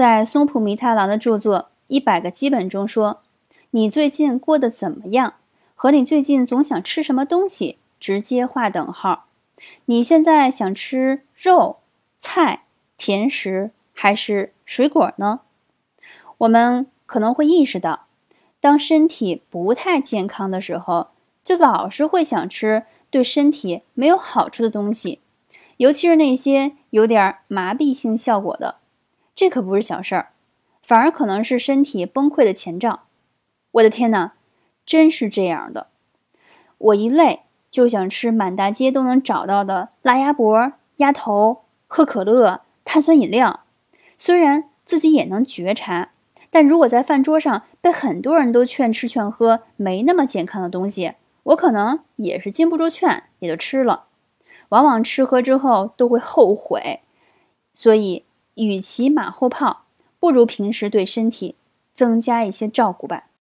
在松浦弥太郎的著作《一百个基本》中说：“你最近过得怎么样？和你最近总想吃什么东西直接划等号。你现在想吃肉、菜、甜食还是水果呢？”我们可能会意识到，当身体不太健康的时候，就老是会想吃对身体没有好处的东西，尤其是那些有点麻痹性效果的。这可不是小事儿，反而可能是身体崩溃的前兆。我的天哪，真是这样的！我一累就想吃满大街都能找到的辣鸭脖、鸭头，喝可乐、碳酸饮料。虽然自己也能觉察，但如果在饭桌上被很多人都劝吃劝喝没那么健康的东西，我可能也是禁不住劝，也就吃了。往往吃喝之后都会后悔，所以。与其马后炮，不如平时对身体增加一些照顾吧。